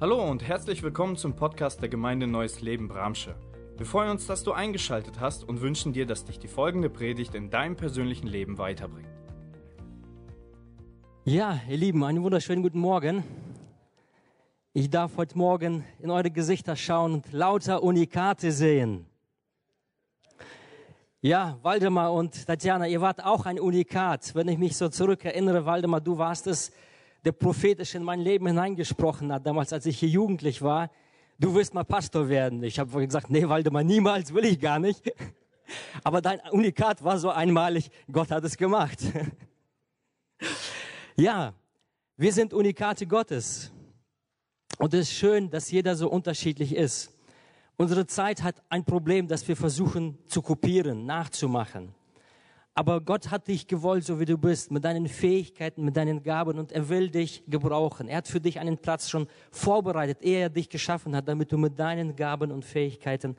Hallo und herzlich willkommen zum Podcast der Gemeinde Neues Leben Bramsche. Wir freuen uns, dass du eingeschaltet hast und wünschen dir, dass dich die folgende Predigt in deinem persönlichen Leben weiterbringt. Ja, ihr Lieben, einen wunderschönen guten Morgen. Ich darf heute Morgen in eure Gesichter schauen und lauter Unikate sehen. Ja, Waldemar und Tatjana, ihr wart auch ein Unikat. Wenn ich mich so zurückerinnere, Waldemar, du warst es, der prophetisch in mein Leben hineingesprochen hat, damals als ich hier jugendlich war. Du wirst mal Pastor werden. Ich habe gesagt, nee, Waldemar, niemals will ich gar nicht. Aber dein Unikat war so einmalig, Gott hat es gemacht. Ja, wir sind Unikate Gottes. Und es ist schön, dass jeder so unterschiedlich ist. Unsere Zeit hat ein Problem, dass wir versuchen zu kopieren, nachzumachen. Aber Gott hat dich gewollt, so wie du bist, mit deinen Fähigkeiten, mit deinen Gaben und er will dich gebrauchen. Er hat für dich einen Platz schon vorbereitet, ehe er dich geschaffen hat, damit du mit deinen Gaben und Fähigkeiten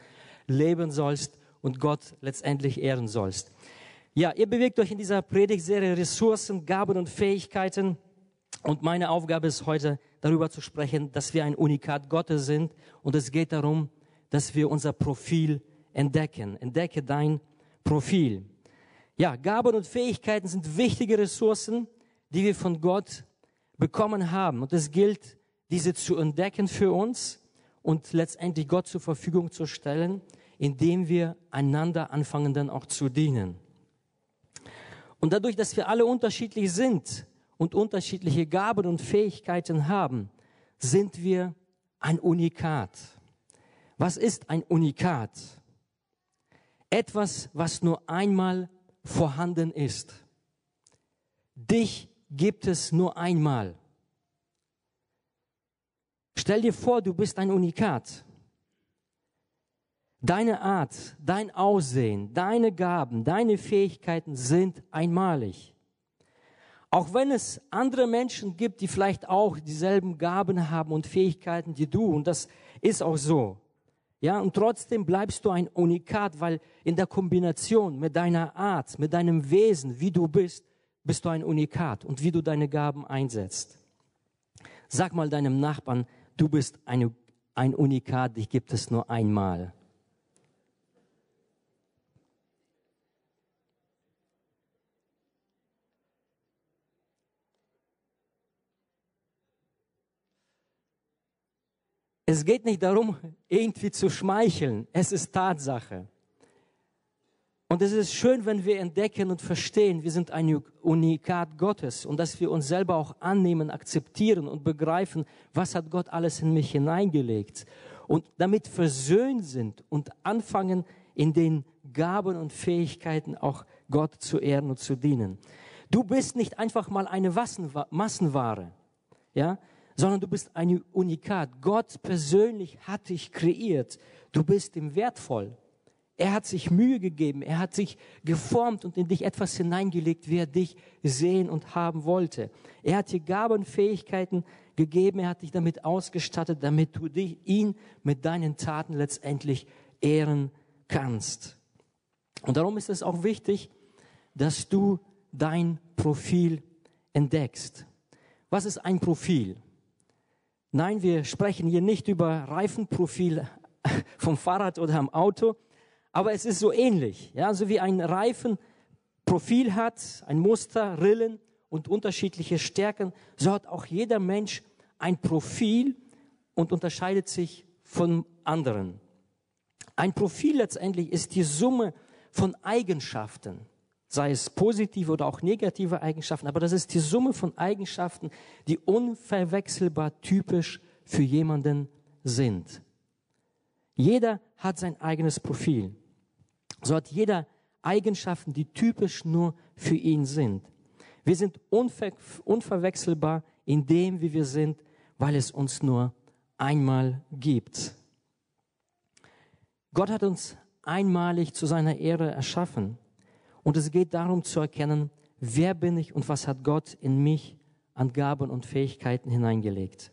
leben sollst und Gott letztendlich ehren sollst. Ja, ihr bewegt euch in dieser Predigtserie Ressourcen, Gaben und Fähigkeiten. Und meine Aufgabe ist heute darüber zu sprechen, dass wir ein Unikat Gottes sind. Und es geht darum, dass wir unser Profil entdecken. Entdecke dein Profil. Ja, Gaben und Fähigkeiten sind wichtige Ressourcen, die wir von Gott bekommen haben. Und es gilt, diese zu entdecken für uns und letztendlich Gott zur Verfügung zu stellen, indem wir einander anfangen dann auch zu dienen. Und dadurch, dass wir alle unterschiedlich sind und unterschiedliche Gaben und Fähigkeiten haben, sind wir ein Unikat. Was ist ein Unikat? Etwas, was nur einmal vorhanden ist. Dich gibt es nur einmal. Stell dir vor, du bist ein Unikat. Deine Art, dein Aussehen, deine Gaben, deine Fähigkeiten sind einmalig. Auch wenn es andere Menschen gibt, die vielleicht auch dieselben Gaben haben und Fähigkeiten wie du, und das ist auch so. Ja, und trotzdem bleibst du ein Unikat, weil in der Kombination mit deiner Art, mit deinem Wesen, wie du bist, bist du ein Unikat und wie du deine Gaben einsetzt. Sag mal deinem Nachbarn, du bist eine, ein Unikat, dich gibt es nur einmal. Es geht nicht darum, irgendwie zu schmeicheln. Es ist Tatsache. Und es ist schön, wenn wir entdecken und verstehen, wir sind ein Unikat Gottes und dass wir uns selber auch annehmen, akzeptieren und begreifen, was hat Gott alles in mich hineingelegt und damit versöhnt sind und anfangen, in den Gaben und Fähigkeiten auch Gott zu ehren und zu dienen. Du bist nicht einfach mal eine Massenware, ja, sondern du bist ein Unikat. Gott persönlich hat dich kreiert. Du bist ihm wertvoll. Er hat sich Mühe gegeben, er hat sich geformt und in dich etwas hineingelegt, wie er dich sehen und haben wollte. Er hat dir Gaben, Fähigkeiten gegeben, er hat dich damit ausgestattet, damit du dich, ihn mit deinen Taten letztendlich ehren kannst. Und darum ist es auch wichtig, dass du dein Profil entdeckst. Was ist ein Profil? Nein, wir sprechen hier nicht über Reifenprofil vom Fahrrad oder am Auto, aber es ist so ähnlich. Ja, so wie ein Reifenprofil hat, ein Muster, Rillen und unterschiedliche Stärken, so hat auch jeder Mensch ein Profil und unterscheidet sich von anderen. Ein Profil letztendlich ist die Summe von Eigenschaften, sei es positive oder auch negative Eigenschaften, aber das ist die Summe von Eigenschaften, die unverwechselbar typisch für jemanden sind. Jeder hat sein eigenes Profil. So hat jeder Eigenschaften, die typisch nur für ihn sind. Wir sind unver unverwechselbar in dem, wie wir sind, weil es uns nur einmal gibt. Gott hat uns einmalig zu seiner Ehre erschaffen. Und es geht darum zu erkennen, wer bin ich und was hat Gott in mich an Gaben und Fähigkeiten hineingelegt.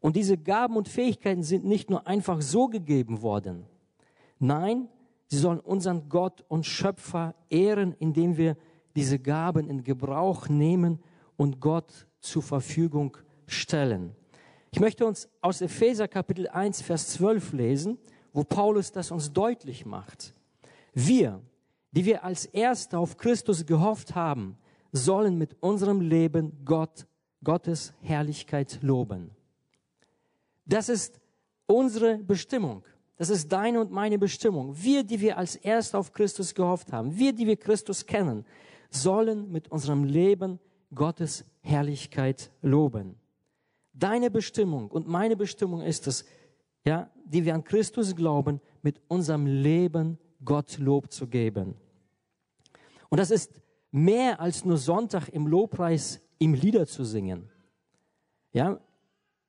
Und diese Gaben und Fähigkeiten sind nicht nur einfach so gegeben worden. Nein, sie sollen unseren Gott und Schöpfer ehren, indem wir diese Gaben in Gebrauch nehmen und Gott zur Verfügung stellen. Ich möchte uns aus Epheser Kapitel 1, Vers 12 lesen, wo Paulus das uns deutlich macht. Wir, die wir als Erste auf Christus gehofft haben, sollen mit unserem Leben Gott, Gottes Herrlichkeit loben. Das ist unsere Bestimmung. Das ist deine und meine Bestimmung. Wir, die wir als Erste auf Christus gehofft haben, wir, die wir Christus kennen, sollen mit unserem Leben Gottes Herrlichkeit loben. Deine Bestimmung und meine Bestimmung ist es, ja, die wir an Christus glauben, mit unserem Leben Gott Lob zu geben. Und das ist mehr als nur Sonntag im Lobpreis ihm Lieder zu singen. Ja,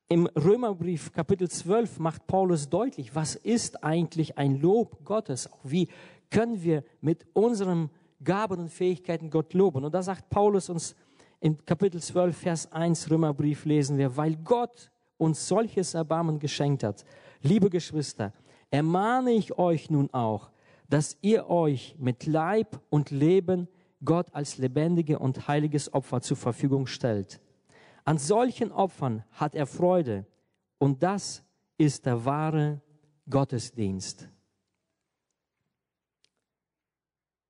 im Römerbrief Kapitel 12 macht Paulus deutlich, was ist eigentlich ein Lob Gottes? Wie können wir mit unseren Gaben und Fähigkeiten Gott loben? Und da sagt Paulus uns in Kapitel 12, Vers 1 Römerbrief lesen wir, weil Gott uns solches Erbarmen geschenkt hat. Liebe Geschwister, ermahne ich euch nun auch, dass ihr euch mit Leib und Leben Gott als lebendige und heiliges Opfer zur Verfügung stellt. An solchen Opfern hat er Freude und das ist der wahre Gottesdienst.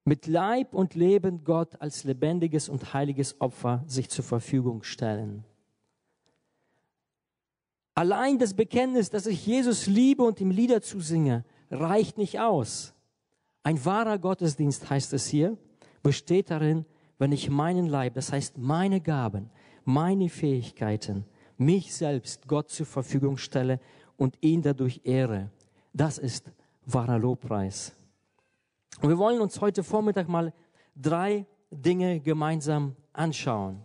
mit Leib und Leben Gott als lebendiges und heiliges Opfer sich zur Verfügung stellen. Allein das Bekenntnis, dass ich Jesus liebe und ihm Lieder zusinge, reicht nicht aus. Ein wahrer Gottesdienst heißt es hier, besteht darin, wenn ich meinen Leib, das heißt meine Gaben, meine Fähigkeiten, mich selbst Gott zur Verfügung stelle und ihn dadurch ehre. Das ist wahrer Lobpreis. Und wir wollen uns heute Vormittag mal drei Dinge gemeinsam anschauen.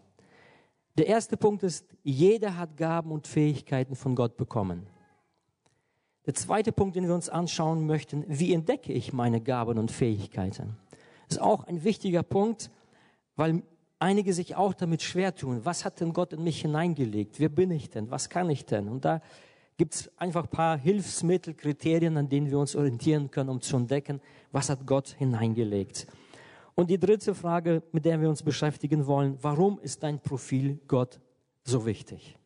Der erste Punkt ist, jeder hat Gaben und Fähigkeiten von Gott bekommen. Der zweite Punkt, den wir uns anschauen möchten, wie entdecke ich meine Gaben und Fähigkeiten? Das ist auch ein wichtiger Punkt, weil einige sich auch damit schwer tun. Was hat denn Gott in mich hineingelegt? Wer bin ich denn? Was kann ich denn? Und da gibt es einfach ein paar Hilfsmittel, Kriterien, an denen wir uns orientieren können, um zu entdecken, was hat Gott hineingelegt. Und die dritte Frage, mit der wir uns beschäftigen wollen, warum ist dein Profil Gott so wichtig?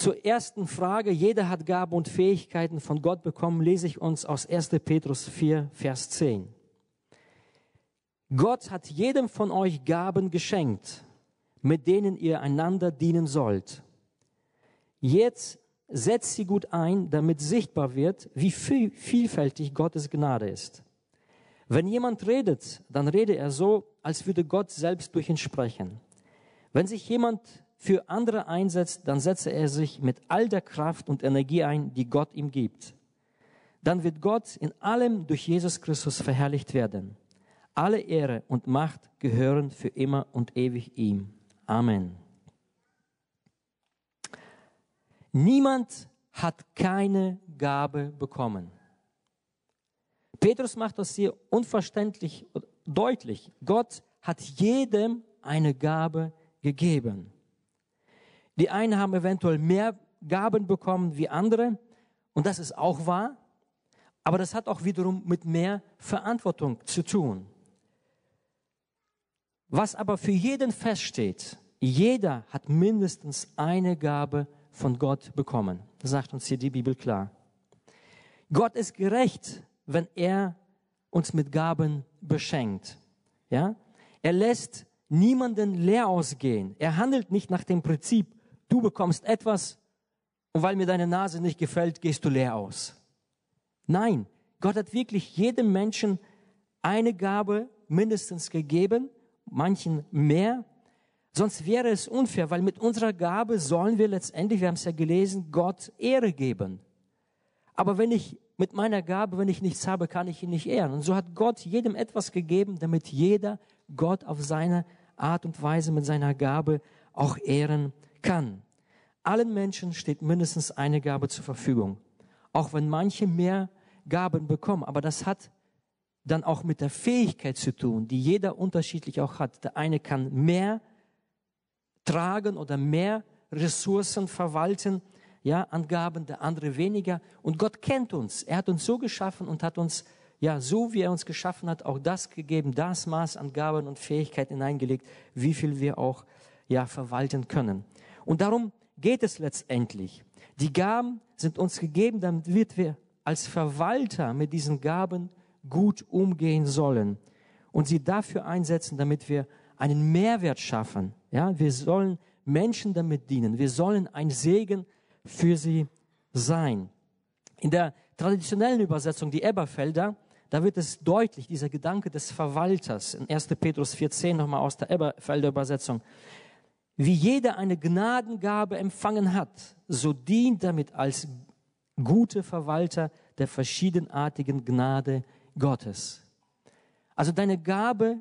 Zur ersten Frage, jeder hat Gaben und Fähigkeiten von Gott bekommen, lese ich uns aus 1. Petrus 4, Vers 10. Gott hat jedem von euch Gaben geschenkt, mit denen ihr einander dienen sollt. Jetzt setzt sie gut ein, damit sichtbar wird, wie viel, vielfältig Gottes Gnade ist. Wenn jemand redet, dann rede er so, als würde Gott selbst durch ihn sprechen. Wenn sich jemand für andere einsetzt, dann setze er sich mit all der Kraft und Energie ein, die Gott ihm gibt. Dann wird Gott in allem durch Jesus Christus verherrlicht werden. Alle Ehre und Macht gehören für immer und ewig ihm. Amen. Niemand hat keine Gabe bekommen. Petrus macht das hier unverständlich deutlich. Gott hat jedem eine Gabe gegeben. Die einen haben eventuell mehr Gaben bekommen wie andere und das ist auch wahr, aber das hat auch wiederum mit mehr Verantwortung zu tun. Was aber für jeden feststeht, jeder hat mindestens eine Gabe von Gott bekommen. Das sagt uns hier die Bibel klar. Gott ist gerecht, wenn er uns mit Gaben beschenkt. Ja? Er lässt niemanden leer ausgehen. Er handelt nicht nach dem Prinzip, du bekommst etwas und weil mir deine Nase nicht gefällt, gehst du leer aus. Nein, Gott hat wirklich jedem Menschen eine Gabe mindestens gegeben, manchen mehr, Sonst wäre es unfair, weil mit unserer Gabe sollen wir letztendlich, wir haben es ja gelesen, Gott Ehre geben. Aber wenn ich mit meiner Gabe, wenn ich nichts habe, kann ich ihn nicht ehren. Und so hat Gott jedem etwas gegeben, damit jeder Gott auf seine Art und Weise mit seiner Gabe auch ehren kann. Allen Menschen steht mindestens eine Gabe zur Verfügung. Auch wenn manche mehr Gaben bekommen. Aber das hat dann auch mit der Fähigkeit zu tun, die jeder unterschiedlich auch hat. Der eine kann mehr tragen oder mehr Ressourcen verwalten, ja, Angaben, der andere weniger. Und Gott kennt uns. Er hat uns so geschaffen und hat uns, ja, so wie er uns geschaffen hat, auch das gegeben, das Maß an Gaben und Fähigkeiten hineingelegt, wie viel wir auch, ja, verwalten können. Und darum geht es letztendlich. Die Gaben sind uns gegeben, damit wir als Verwalter mit diesen Gaben gut umgehen sollen und sie dafür einsetzen, damit wir einen Mehrwert schaffen. Ja, wir sollen Menschen damit dienen. Wir sollen ein Segen für sie sein. In der traditionellen Übersetzung, die Eberfelder, da wird es deutlich, dieser Gedanke des Verwalters in 1. Petrus 4.10 nochmal aus der Eberfelder Übersetzung. Wie jeder eine Gnadengabe empfangen hat, so dient damit als gute Verwalter der verschiedenartigen Gnade Gottes. Also deine Gabe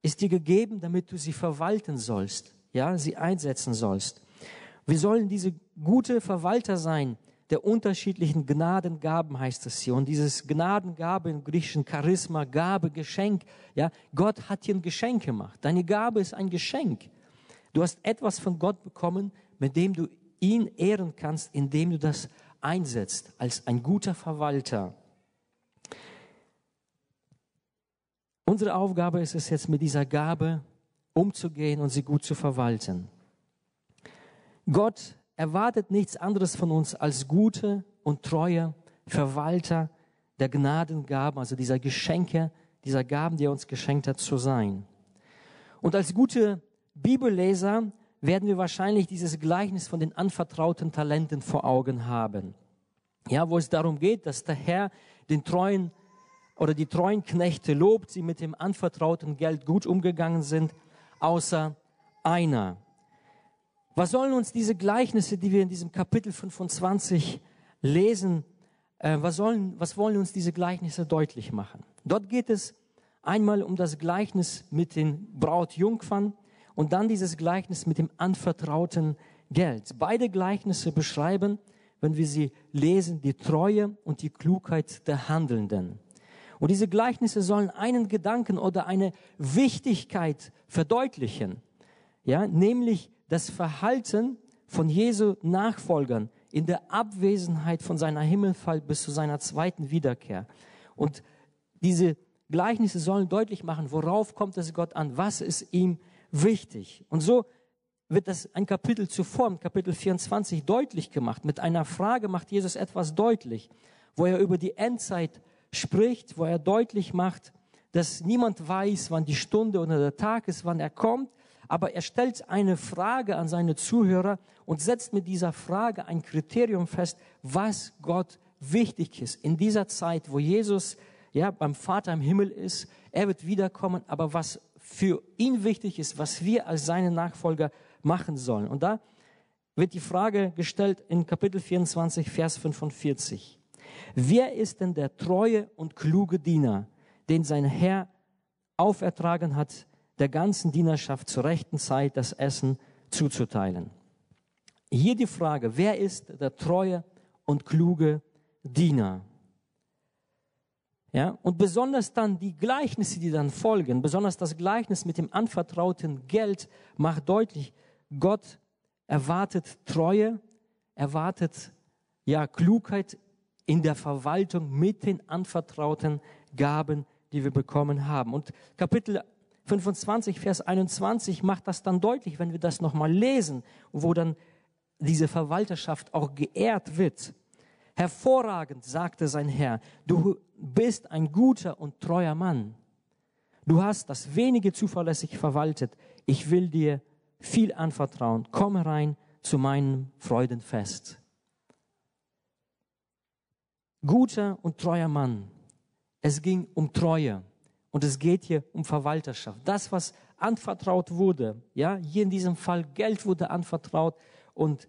ist dir gegeben, damit du sie verwalten sollst, ja, sie einsetzen sollst. Wir sollen diese gute Verwalter sein der unterschiedlichen Gnadengaben heißt es hier. Und dieses Gnadengabe im griechischen Charisma, Gabe, Geschenk, ja, Gott hat dir ein Geschenk gemacht. Deine Gabe ist ein Geschenk. Du hast etwas von Gott bekommen, mit dem du ihn ehren kannst, indem du das einsetzt als ein guter Verwalter. Unsere Aufgabe ist es jetzt, mit dieser Gabe umzugehen und sie gut zu verwalten. Gott erwartet nichts anderes von uns als gute und treue Verwalter der Gnadengaben, also dieser Geschenke, dieser Gaben, die er uns geschenkt hat, zu sein. Und als gute Bibelleser werden wir wahrscheinlich dieses Gleichnis von den anvertrauten Talenten vor Augen haben. Ja, wo es darum geht, dass der Herr den treuen oder die treuen Knechte lobt, sie mit dem anvertrauten Geld gut umgegangen sind, außer einer. Was sollen uns diese Gleichnisse, die wir in diesem Kapitel 25 lesen, äh, was, sollen, was wollen uns diese Gleichnisse deutlich machen? Dort geht es einmal um das Gleichnis mit den Brautjungfern und dann dieses Gleichnis mit dem anvertrauten Geld. Beide Gleichnisse beschreiben, wenn wir sie lesen, die Treue und die Klugheit der Handelnden. Und diese Gleichnisse sollen einen Gedanken oder eine Wichtigkeit verdeutlichen, ja, nämlich das Verhalten von Jesu Nachfolgern in der Abwesenheit von seiner Himmelfall bis zu seiner zweiten Wiederkehr. Und diese Gleichnisse sollen deutlich machen, worauf kommt es Gott an, was ist ihm wichtig. Und so wird das ein Kapitel zuvor, Kapitel 24, deutlich gemacht. Mit einer Frage macht Jesus etwas deutlich, wo er über die Endzeit spricht, wo er deutlich macht, dass niemand weiß, wann die Stunde oder der Tag ist, wann er kommt, aber er stellt eine Frage an seine Zuhörer und setzt mit dieser Frage ein Kriterium fest, was Gott wichtig ist. In dieser Zeit, wo Jesus ja, beim Vater im Himmel ist, er wird wiederkommen, aber was für ihn wichtig ist, was wir als seine Nachfolger machen sollen. Und da wird die Frage gestellt in Kapitel 24, Vers 45. Wer ist denn der treue und kluge Diener, den sein Herr aufertragen hat, der ganzen Dienerschaft zur rechten Zeit das Essen zuzuteilen. Hier die Frage, wer ist der treue und kluge Diener? Ja, und besonders dann die Gleichnisse, die dann folgen, besonders das Gleichnis mit dem anvertrauten Geld macht deutlich, Gott erwartet Treue, erwartet ja Klugheit in der Verwaltung mit den anvertrauten Gaben, die wir bekommen haben. Und Kapitel 25, Vers 21 macht das dann deutlich, wenn wir das nochmal lesen, wo dann diese Verwalterschaft auch geehrt wird. Hervorragend, sagte sein Herr, du bist ein guter und treuer Mann. Du hast das wenige zuverlässig verwaltet. Ich will dir viel anvertrauen. Komme rein zu meinem Freudenfest. Guter und treuer Mann. Es ging um Treue. Und es geht hier um Verwalterschaft. Das, was anvertraut wurde, ja, hier in diesem Fall Geld wurde anvertraut und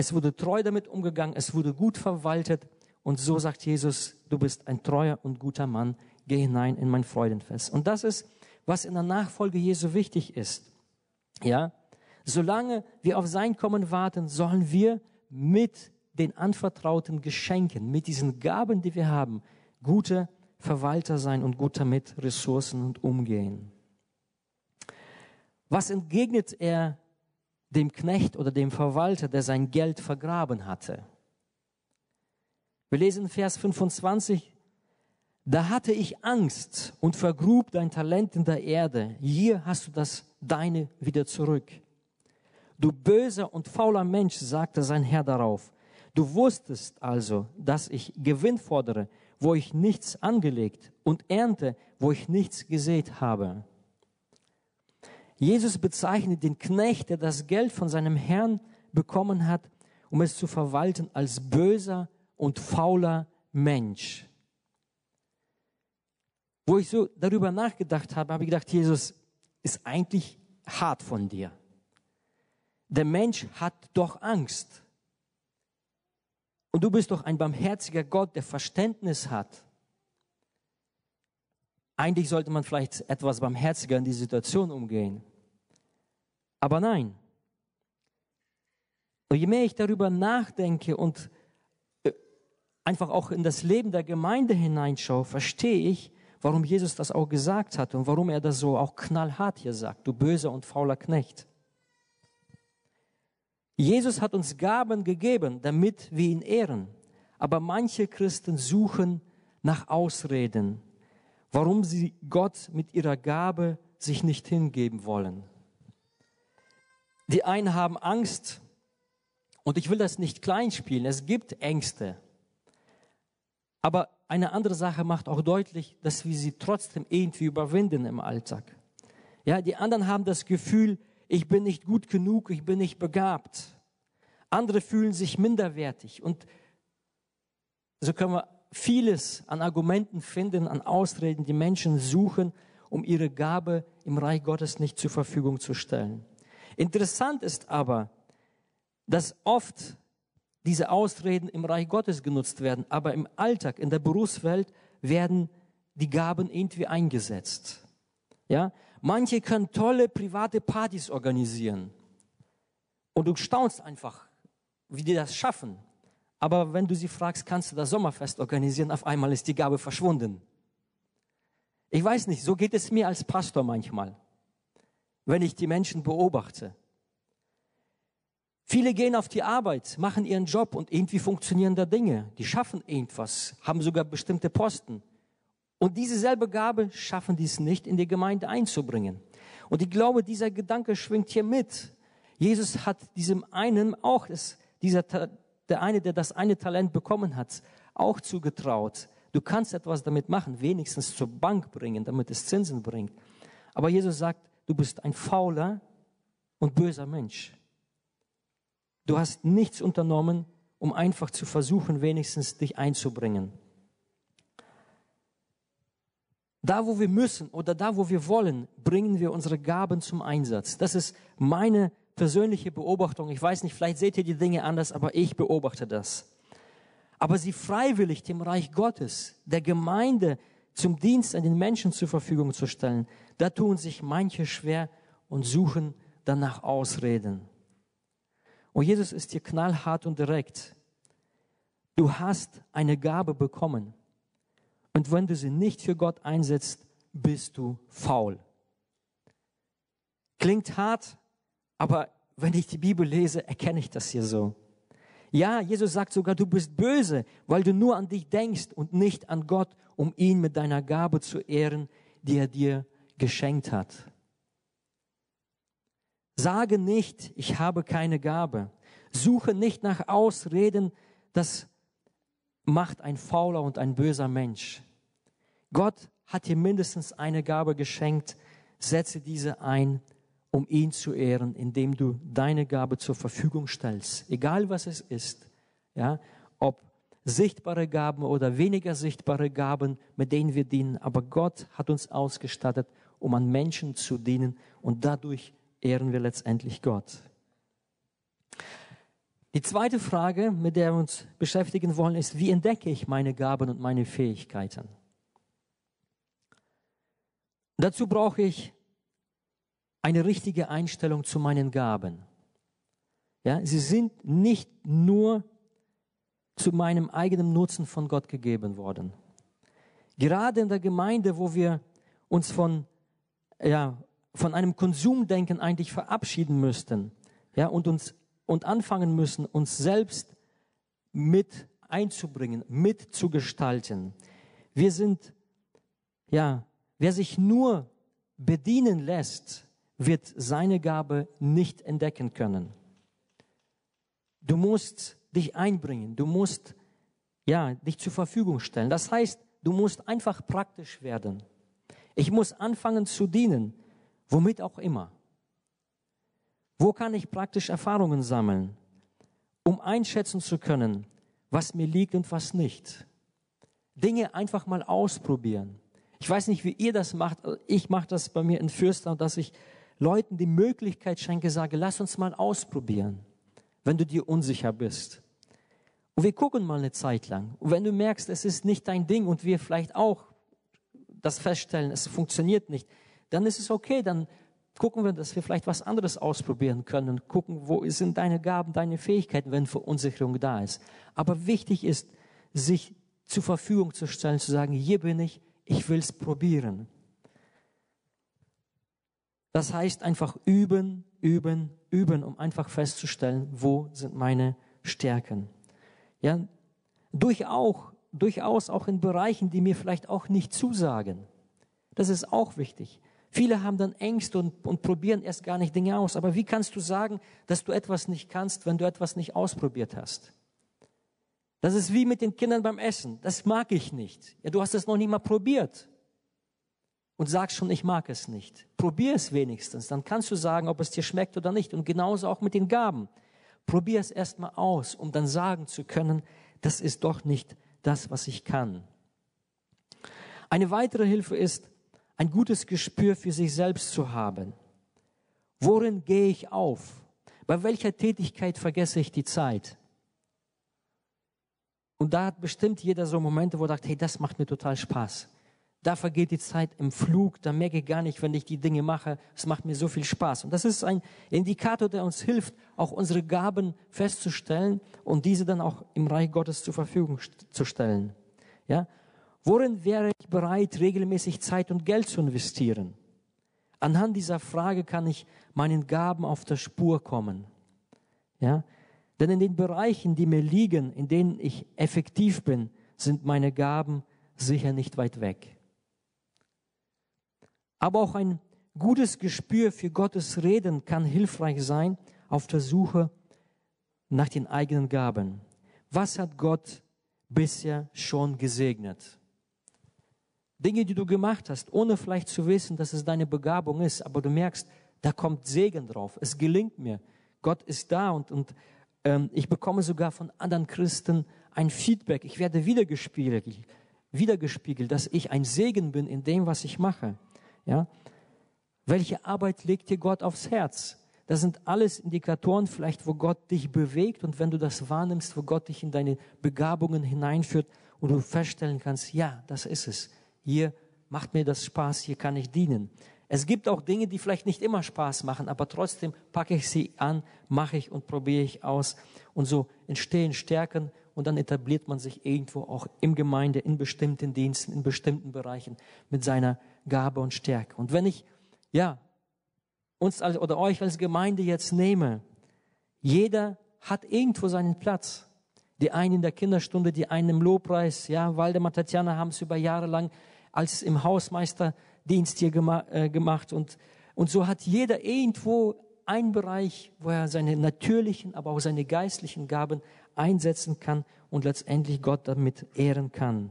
es wurde treu damit umgegangen, es wurde gut verwaltet. Und so sagt Jesus, du bist ein treuer und guter Mann, geh hinein in mein Freudenfest. Und das ist, was in der Nachfolge Jesu wichtig ist. Ja, solange wir auf sein Kommen warten, sollen wir mit den anvertrauten Geschenken, mit diesen Gaben, die wir haben, gute Verwalter sein und gut damit Ressourcen und umgehen. Was entgegnet er dem Knecht oder dem Verwalter, der sein Geld vergraben hatte? Wir lesen Vers 25. Da hatte ich Angst und vergrub dein Talent in der Erde. Hier hast du das deine wieder zurück. Du böser und fauler Mensch, sagte sein Herr darauf. Du wusstest also, dass ich Gewinn fordere, wo ich nichts angelegt und ernte, wo ich nichts gesät habe. Jesus bezeichnet den Knecht, der das Geld von seinem Herrn bekommen hat, um es zu verwalten, als böser und fauler Mensch. Wo ich so darüber nachgedacht habe, habe ich gedacht, Jesus ist eigentlich hart von dir. Der Mensch hat doch Angst. Und du bist doch ein barmherziger Gott, der Verständnis hat. Eigentlich sollte man vielleicht etwas barmherziger in die Situation umgehen. Aber nein. Und je mehr ich darüber nachdenke und äh, einfach auch in das Leben der Gemeinde hineinschaue, verstehe ich, warum Jesus das auch gesagt hat und warum er das so auch knallhart hier sagt, du böser und fauler Knecht. Jesus hat uns Gaben gegeben, damit wir ihn ehren. Aber manche Christen suchen nach Ausreden, warum sie Gott mit ihrer Gabe sich nicht hingeben wollen. Die einen haben Angst und ich will das nicht kleinspielen. Es gibt Ängste. Aber eine andere Sache macht auch deutlich, dass wir sie trotzdem irgendwie überwinden im Alltag. Ja, die anderen haben das Gefühl, ich bin nicht gut genug, ich bin nicht begabt. Andere fühlen sich minderwertig und so können wir vieles an Argumenten finden, an Ausreden, die Menschen suchen, um ihre Gabe im Reich Gottes nicht zur Verfügung zu stellen. Interessant ist aber, dass oft diese Ausreden im Reich Gottes genutzt werden, aber im Alltag, in der Berufswelt werden die Gaben irgendwie eingesetzt. Ja, manche können tolle private Partys organisieren. Und du staunst einfach, wie die das schaffen. Aber wenn du sie fragst, kannst du das Sommerfest organisieren, auf einmal ist die Gabe verschwunden. Ich weiß nicht, so geht es mir als Pastor manchmal, wenn ich die Menschen beobachte. Viele gehen auf die Arbeit, machen ihren Job und irgendwie funktionieren da Dinge. Die schaffen irgendwas, haben sogar bestimmte Posten. Und diese selbe Gabe schaffen die es nicht, in die Gemeinde einzubringen. Und ich glaube, dieser Gedanke schwingt hier mit. Jesus hat diesem einen auch, das, dieser, der eine, der das eine Talent bekommen hat, auch zugetraut. Du kannst etwas damit machen, wenigstens zur Bank bringen, damit es Zinsen bringt. Aber Jesus sagt, du bist ein fauler und böser Mensch. Du hast nichts unternommen, um einfach zu versuchen, wenigstens dich einzubringen. Da, wo wir müssen oder da, wo wir wollen, bringen wir unsere Gaben zum Einsatz. Das ist meine persönliche Beobachtung. Ich weiß nicht, vielleicht seht ihr die Dinge anders, aber ich beobachte das. Aber sie freiwillig dem Reich Gottes, der Gemeinde zum Dienst an den Menschen zur Verfügung zu stellen, da tun sich manche schwer und suchen danach Ausreden. Und Jesus ist hier knallhart und direkt. Du hast eine Gabe bekommen. Und wenn du sie nicht für Gott einsetzt, bist du faul. Klingt hart, aber wenn ich die Bibel lese, erkenne ich das hier so. Ja, Jesus sagt sogar, du bist böse, weil du nur an dich denkst und nicht an Gott, um ihn mit deiner Gabe zu ehren, die er dir geschenkt hat. Sage nicht, ich habe keine Gabe. Suche nicht nach Ausreden, das macht ein fauler und ein böser Mensch. Gott hat dir mindestens eine Gabe geschenkt. Setze diese ein, um ihn zu ehren, indem du deine Gabe zur Verfügung stellst. Egal was es ist. Ja, ob sichtbare Gaben oder weniger sichtbare Gaben, mit denen wir dienen. Aber Gott hat uns ausgestattet, um an Menschen zu dienen und dadurch ehren wir letztendlich Gott. Die zweite Frage, mit der wir uns beschäftigen wollen, ist, wie entdecke ich meine Gaben und meine Fähigkeiten? Dazu brauche ich eine richtige Einstellung zu meinen Gaben. Ja, sie sind nicht nur zu meinem eigenen Nutzen von Gott gegeben worden. Gerade in der Gemeinde, wo wir uns von, ja, von einem Konsumdenken eigentlich verabschieden müssten, ja, und uns und anfangen müssen, uns selbst mit einzubringen, mitzugestalten. Wir sind, ja, wer sich nur bedienen lässt, wird seine Gabe nicht entdecken können. Du musst dich einbringen, du musst ja, dich zur Verfügung stellen. Das heißt, du musst einfach praktisch werden. Ich muss anfangen zu dienen, womit auch immer. Wo kann ich praktisch Erfahrungen sammeln, um einschätzen zu können, was mir liegt und was nicht? Dinge einfach mal ausprobieren. Ich weiß nicht, wie ihr das macht. Ich mache das bei mir in Fürster, dass ich Leuten die Möglichkeit schenke, sage, lass uns mal ausprobieren, wenn du dir unsicher bist. Und wir gucken mal eine Zeit lang. Und wenn du merkst, es ist nicht dein Ding und wir vielleicht auch das feststellen, es funktioniert nicht, dann ist es okay, dann gucken wir, dass wir vielleicht was anderes ausprobieren können, gucken, wo sind deine Gaben, deine Fähigkeiten, wenn Verunsicherung da ist. Aber wichtig ist, sich zur Verfügung zu stellen, zu sagen, hier bin ich, ich will es probieren. Das heißt einfach üben, üben, üben, um einfach festzustellen, wo sind meine Stärken. Ja, durchaus, durchaus auch in Bereichen, die mir vielleicht auch nicht zusagen. Das ist auch wichtig. Viele haben dann Ängste und, und probieren erst gar nicht Dinge aus. Aber wie kannst du sagen, dass du etwas nicht kannst, wenn du etwas nicht ausprobiert hast? Das ist wie mit den Kindern beim Essen. Das mag ich nicht. Ja, du hast es noch nie mal probiert. Und sagst schon, ich mag es nicht. Probier es wenigstens. Dann kannst du sagen, ob es dir schmeckt oder nicht. Und genauso auch mit den Gaben. Probier es erstmal aus, um dann sagen zu können, das ist doch nicht das, was ich kann. Eine weitere Hilfe ist, ein gutes Gespür für sich selbst zu haben. Worin gehe ich auf? Bei welcher Tätigkeit vergesse ich die Zeit? Und da hat bestimmt jeder so Momente, wo er sagt, hey, das macht mir total Spaß. Da vergeht die Zeit im Flug, da merke ich gar nicht, wenn ich die Dinge mache. Es macht mir so viel Spaß. Und das ist ein Indikator, der uns hilft, auch unsere Gaben festzustellen und diese dann auch im Reich Gottes zur Verfügung zu stellen. Ja? Worin wäre ich bereit, regelmäßig Zeit und Geld zu investieren? Anhand dieser Frage kann ich meinen Gaben auf der Spur kommen. Ja? Denn in den Bereichen, die mir liegen, in denen ich effektiv bin, sind meine Gaben sicher nicht weit weg aber auch ein gutes Gespür für Gottes Reden kann hilfreich sein auf der Suche nach den eigenen Gaben. Was hat Gott bisher schon gesegnet? Dinge, die du gemacht hast, ohne vielleicht zu wissen, dass es deine Begabung ist, aber du merkst, da kommt Segen drauf. Es gelingt mir. Gott ist da und, und ähm, ich bekomme sogar von anderen Christen ein Feedback. Ich werde wiedergespiegelt, wiedergespiegelt, dass ich ein Segen bin in dem, was ich mache. Ja? Welche Arbeit legt dir Gott aufs Herz? Das sind alles Indikatoren vielleicht, wo Gott dich bewegt und wenn du das wahrnimmst, wo Gott dich in deine Begabungen hineinführt und du feststellen kannst, ja, das ist es. Hier macht mir das Spaß, hier kann ich dienen. Es gibt auch Dinge, die vielleicht nicht immer Spaß machen, aber trotzdem packe ich sie an, mache ich und probiere ich aus. Und so entstehen Stärken und dann etabliert man sich irgendwo auch im Gemeinde, in bestimmten Diensten, in bestimmten Bereichen mit seiner Gabe und Stärke. Und wenn ich, ja, uns als, oder euch als Gemeinde jetzt nehme, jeder hat irgendwo seinen Platz. Die einen in der Kinderstunde, die einen im Lobpreis, ja, Waldemar, Tatjana haben es über Jahre lang als im Hausmeisterdienst hier gema äh, gemacht und, und so hat jeder irgendwo einen Bereich, wo er seine natürlichen, aber auch seine geistlichen Gaben einsetzen kann und letztendlich Gott damit ehren kann.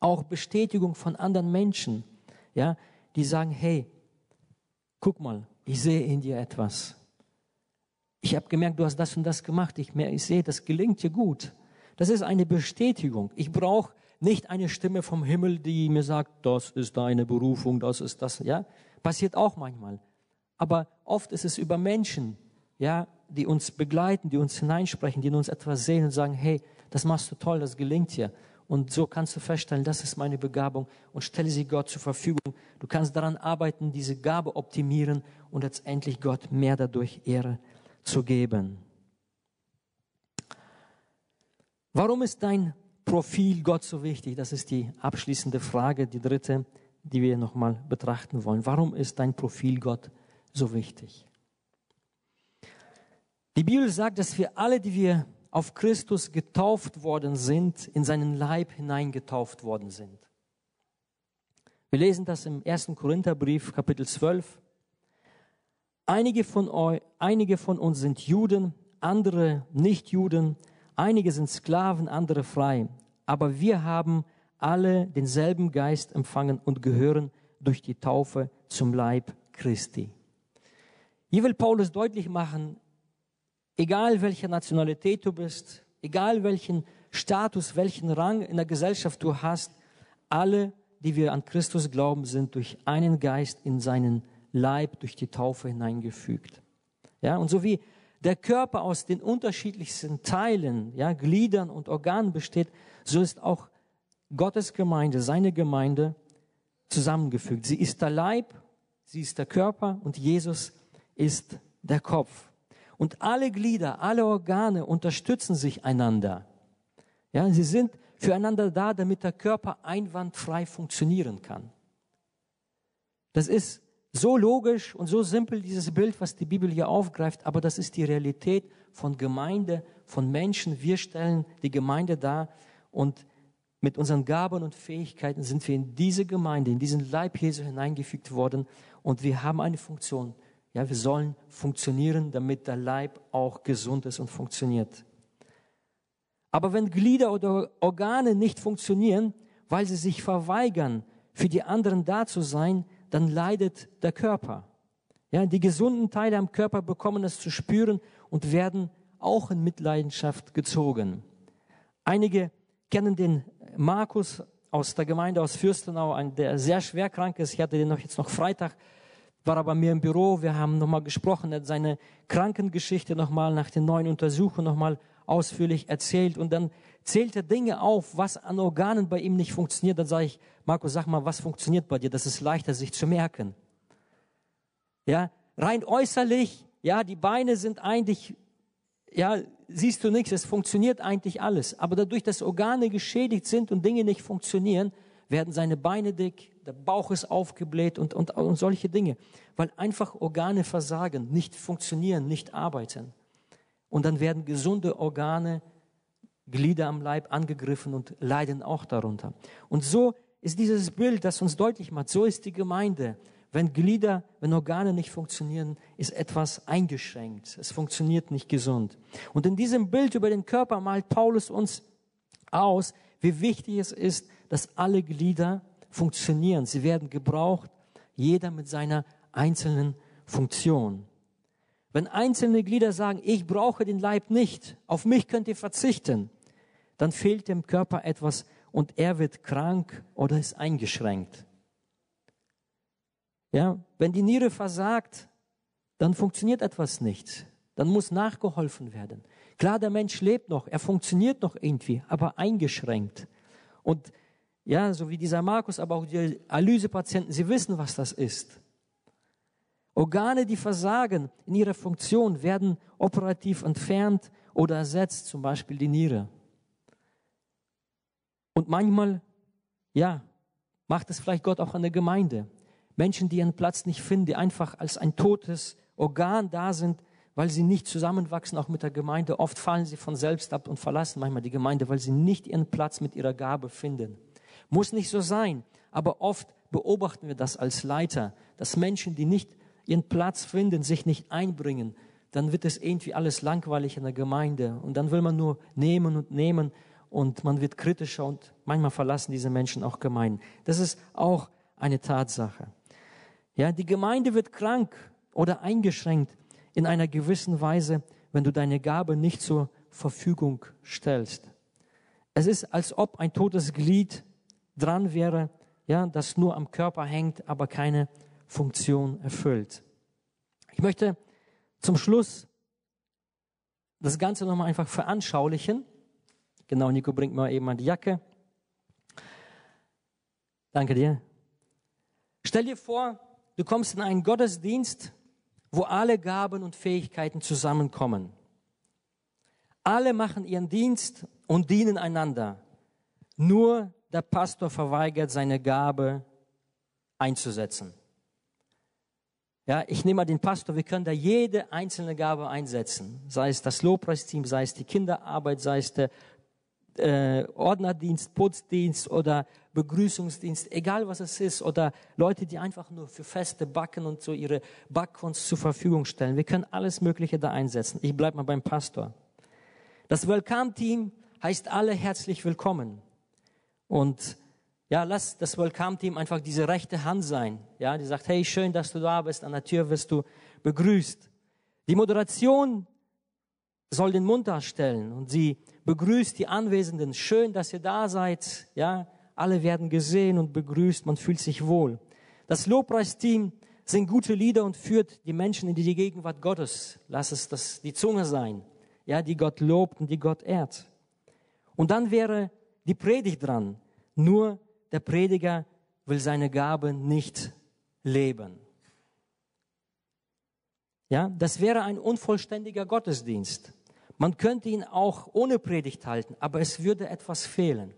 Auch Bestätigung von anderen Menschen, ja, die sagen, hey, guck mal, ich sehe in dir etwas. Ich habe gemerkt, du hast das und das gemacht. Ich, ich sehe, das gelingt dir gut. Das ist eine Bestätigung. Ich brauche nicht eine Stimme vom Himmel, die mir sagt, das ist deine Berufung, das ist das, ja. Passiert auch manchmal. Aber oft ist es über Menschen, ja, die uns begleiten, die uns hineinsprechen, die in uns etwas sehen und sagen, hey, das machst du toll, das gelingt dir. Und so kannst du feststellen, das ist meine Begabung und stelle sie Gott zur Verfügung. Du kannst daran arbeiten, diese Gabe optimieren und letztendlich Gott mehr dadurch Ehre zu geben. Warum ist dein Profil Gott so wichtig? Das ist die abschließende Frage, die dritte, die wir nochmal betrachten wollen. Warum ist dein Profil Gott so wichtig? Die Bibel sagt, dass wir alle, die wir auf Christus getauft worden sind, in seinen Leib hineingetauft worden sind. Wir lesen das im 1. Korintherbrief, Kapitel 12. Einige von, euch, einige von uns sind Juden, andere nicht Juden, einige sind Sklaven, andere frei. Aber wir haben alle denselben Geist empfangen und gehören durch die Taufe zum Leib Christi. Hier will Paulus deutlich machen, egal welche Nationalität du bist, egal welchen Status, welchen Rang in der Gesellschaft du hast, alle, die wir an Christus glauben, sind durch einen Geist in seinen Leib durch die Taufe hineingefügt. Ja, und so wie der Körper aus den unterschiedlichsten Teilen, ja, Gliedern und Organen besteht, so ist auch Gottes Gemeinde, seine Gemeinde zusammengefügt. Sie ist der Leib, sie ist der Körper und Jesus ist der Kopf. Und alle Glieder, alle Organe unterstützen sich einander. Ja, sie sind füreinander da, damit der Körper einwandfrei funktionieren kann. Das ist so logisch und so simpel, dieses Bild, was die Bibel hier aufgreift, aber das ist die Realität von Gemeinde, von Menschen. Wir stellen die Gemeinde dar und mit unseren Gaben und Fähigkeiten sind wir in diese Gemeinde, in diesen Leib Jesu hineingefügt worden und wir haben eine Funktion. Ja, wir sollen funktionieren, damit der Leib auch gesund ist und funktioniert. Aber wenn Glieder oder Organe nicht funktionieren, weil sie sich verweigern, für die anderen da zu sein, dann leidet der Körper. Ja, die gesunden Teile am Körper bekommen es zu spüren und werden auch in Mitleidenschaft gezogen. Einige kennen den Markus aus der Gemeinde aus Fürstenau, ein, der sehr schwer krank ist. Ich hatte den noch jetzt noch Freitag, war er bei mir im Büro. Wir haben nochmal gesprochen, er hat seine Krankengeschichte nochmal nach den neuen Untersuchungen nochmal ausführlich erzählt und dann zählt er Dinge auf, was an Organen bei ihm nicht funktioniert. Dann sage ich, Markus, sag mal, was funktioniert bei dir? Das ist leichter, sich zu merken. Ja, rein äußerlich, ja, die Beine sind eigentlich, ja, siehst du nichts, es funktioniert eigentlich alles. Aber dadurch, dass Organe geschädigt sind und Dinge nicht funktionieren, werden seine Beine dick, der Bauch ist aufgebläht und, und, und solche Dinge. Weil einfach Organe versagen, nicht funktionieren, nicht arbeiten. Und dann werden gesunde Organe, Glieder am Leib angegriffen und leiden auch darunter. Und so ist dieses Bild, das uns deutlich macht, so ist die Gemeinde. Wenn Glieder, wenn Organe nicht funktionieren, ist etwas eingeschränkt. Es funktioniert nicht gesund. Und in diesem Bild über den Körper malt Paulus uns aus, wie wichtig es ist, dass alle Glieder funktionieren. Sie werden gebraucht, jeder mit seiner einzelnen Funktion. Wenn einzelne Glieder sagen, ich brauche den Leib nicht, auf mich könnt ihr verzichten, dann fehlt dem Körper etwas und er wird krank oder ist eingeschränkt. Ja, wenn die Niere versagt, dann funktioniert etwas nicht. Dann muss nachgeholfen werden. Klar, der Mensch lebt noch, er funktioniert noch irgendwie, aber eingeschränkt. Und ja, so wie dieser Markus, aber auch die Analysepatienten, sie wissen, was das ist. Organe, die versagen in ihrer Funktion, werden operativ entfernt oder ersetzt, zum Beispiel die Niere. Und manchmal, ja, macht es vielleicht Gott auch an der Gemeinde. Menschen, die ihren Platz nicht finden, die einfach als ein totes Organ da sind, weil sie nicht zusammenwachsen, auch mit der Gemeinde. Oft fallen sie von selbst ab und verlassen manchmal die Gemeinde, weil sie nicht ihren Platz mit ihrer Gabe finden. Muss nicht so sein, aber oft beobachten wir das als Leiter, dass Menschen, die nicht ihren Platz finden, sich nicht einbringen, dann wird es irgendwie alles langweilig in der Gemeinde und dann will man nur nehmen und nehmen und man wird kritischer und manchmal verlassen diese Menschen auch Gemeinden. Das ist auch eine Tatsache. Ja, die Gemeinde wird krank oder eingeschränkt in einer gewissen Weise, wenn du deine Gabe nicht zur Verfügung stellst. Es ist, als ob ein totes Glied dran wäre, ja, das nur am Körper hängt, aber keine Funktion erfüllt. Ich möchte zum Schluss das Ganze nochmal einfach veranschaulichen. Genau, Nico bringt mal eben mal die Jacke. Danke dir. Stell dir vor, du kommst in einen Gottesdienst, wo alle Gaben und Fähigkeiten zusammenkommen. Alle machen ihren Dienst und dienen einander. Nur der Pastor verweigert seine Gabe einzusetzen. Ja, ich nehme mal den Pastor, wir können da jede einzelne Gabe einsetzen. Sei es das Lobpreisteam, sei es die Kinderarbeit, sei es der, äh, Ordnerdienst, Putzdienst oder Begrüßungsdienst, egal was es ist, oder Leute, die einfach nur für Feste backen und so ihre Backkunst zur Verfügung stellen. Wir können alles Mögliche da einsetzen. Ich bleibe mal beim Pastor. Das Welcome-Team heißt alle herzlich willkommen. Und ja, lass das Welcome-Team einfach diese rechte Hand sein. Ja, die sagt, hey, schön, dass du da bist. An der Tür wirst du begrüßt. Die Moderation soll den Mund darstellen und sie begrüßt die Anwesenden. Schön, dass ihr da seid. Ja, alle werden gesehen und begrüßt. Man fühlt sich wohl. Das Lobpreisteam singt gute Lieder und führt die Menschen in die Gegenwart Gottes. Lass es das die Zunge sein. Ja, die Gott lobt und die Gott ehrt. Und dann wäre die Predigt dran. Nur der Prediger will seine Gabe nicht leben. Ja, das wäre ein unvollständiger Gottesdienst. Man könnte ihn auch ohne Predigt halten, aber es würde etwas fehlen.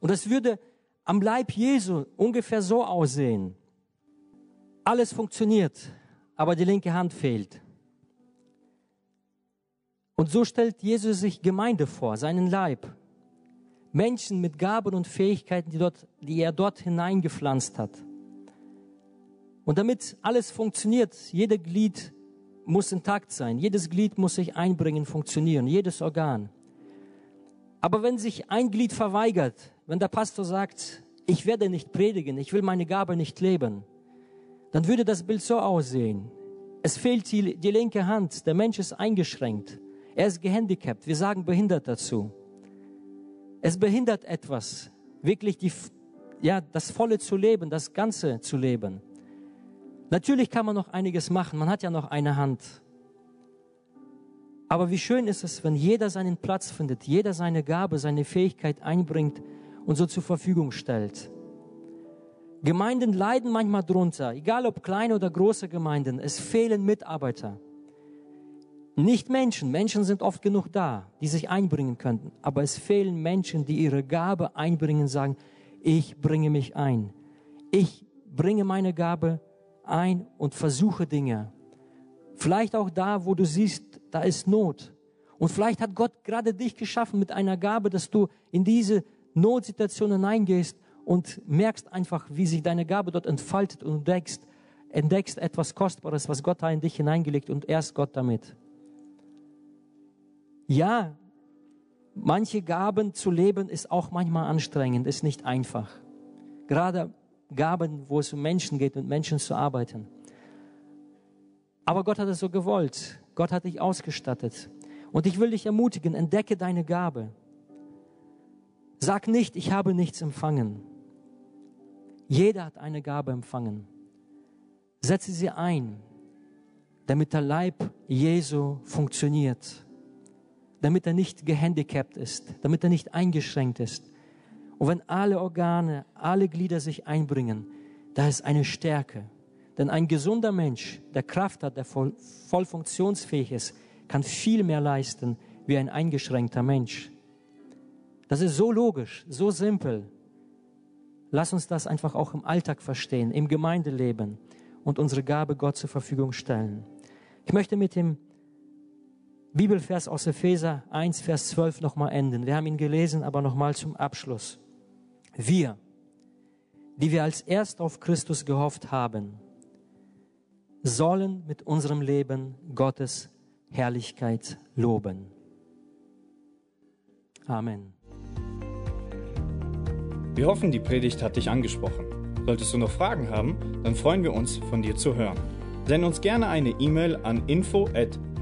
Und es würde am Leib Jesu ungefähr so aussehen. Alles funktioniert, aber die linke Hand fehlt. Und so stellt Jesus sich Gemeinde vor, seinen Leib. Menschen mit Gaben und Fähigkeiten, die, dort, die er dort hineingepflanzt hat. Und damit alles funktioniert, jeder Glied muss intakt sein. Jedes Glied muss sich einbringen, funktionieren, jedes Organ. Aber wenn sich ein Glied verweigert, wenn der Pastor sagt, ich werde nicht predigen, ich will meine Gabe nicht leben, dann würde das Bild so aussehen. Es fehlt die, die linke Hand, der Mensch ist eingeschränkt, er ist gehandicapt, wir sagen behindert dazu. Es behindert etwas, wirklich die, ja, das Volle zu leben, das Ganze zu leben. Natürlich kann man noch einiges machen, man hat ja noch eine Hand. Aber wie schön ist es, wenn jeder seinen Platz findet, jeder seine Gabe, seine Fähigkeit einbringt und so zur Verfügung stellt. Gemeinden leiden manchmal drunter, egal ob kleine oder große Gemeinden, es fehlen Mitarbeiter. Nicht Menschen, Menschen sind oft genug da, die sich einbringen könnten, aber es fehlen Menschen, die ihre Gabe einbringen, sagen, ich bringe mich ein. Ich bringe meine Gabe ein und versuche Dinge. Vielleicht auch da, wo du siehst, da ist Not. Und vielleicht hat Gott gerade dich geschaffen mit einer Gabe, dass du in diese Notsituation hineingehst und merkst einfach, wie sich deine Gabe dort entfaltet und entdeckst, entdeckst etwas Kostbares, was Gott da in dich hineingelegt und erst Gott damit. Ja, manche Gaben zu leben ist auch manchmal anstrengend, ist nicht einfach. Gerade Gaben, wo es um Menschen geht, mit Menschen zu arbeiten. Aber Gott hat es so gewollt. Gott hat dich ausgestattet. Und ich will dich ermutigen, entdecke deine Gabe. Sag nicht, ich habe nichts empfangen. Jeder hat eine Gabe empfangen. Setze sie ein, damit der Leib Jesu funktioniert. Damit er nicht gehandicapt ist, damit er nicht eingeschränkt ist, und wenn alle Organe, alle Glieder sich einbringen, da ist eine Stärke. Denn ein gesunder Mensch, der Kraft hat, der voll, voll funktionsfähig ist, kann viel mehr leisten wie ein eingeschränkter Mensch. Das ist so logisch, so simpel. Lass uns das einfach auch im Alltag verstehen, im Gemeindeleben und unsere Gabe Gott zur Verfügung stellen. Ich möchte mit dem Bibelvers aus Epheser 1, Vers 12 nochmal enden. Wir haben ihn gelesen, aber nochmal zum Abschluss. Wir, die wir als erst auf Christus gehofft haben, sollen mit unserem Leben Gottes Herrlichkeit loben. Amen. Wir hoffen, die Predigt hat dich angesprochen. Solltest du noch Fragen haben, dann freuen wir uns, von dir zu hören. Send uns gerne eine E-Mail an